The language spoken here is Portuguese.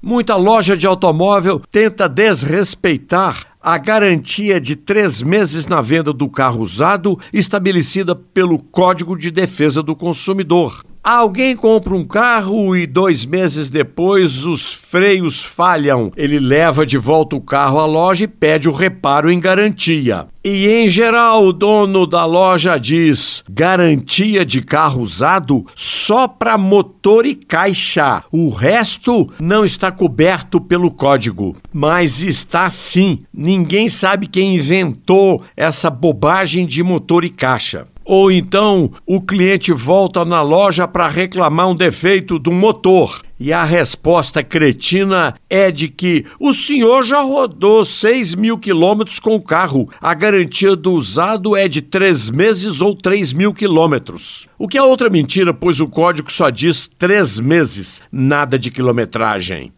Muita loja de automóvel tenta desrespeitar a garantia de três meses na venda do carro usado estabelecida pelo Código de Defesa do Consumidor. Alguém compra um carro e dois meses depois os freios falham. Ele leva de volta o carro à loja e pede o reparo em garantia. E em geral, o dono da loja diz: garantia de carro usado só para motor e caixa. O resto não está coberto pelo código. Mas está sim. Ninguém sabe quem inventou essa bobagem de motor e caixa. Ou então o cliente volta na loja para reclamar um defeito do motor. E a resposta cretina é de que o senhor já rodou 6 mil quilômetros com o carro. A garantia do usado é de 3 meses ou 3 mil quilômetros. O que é outra mentira, pois o código só diz 3 meses, nada de quilometragem.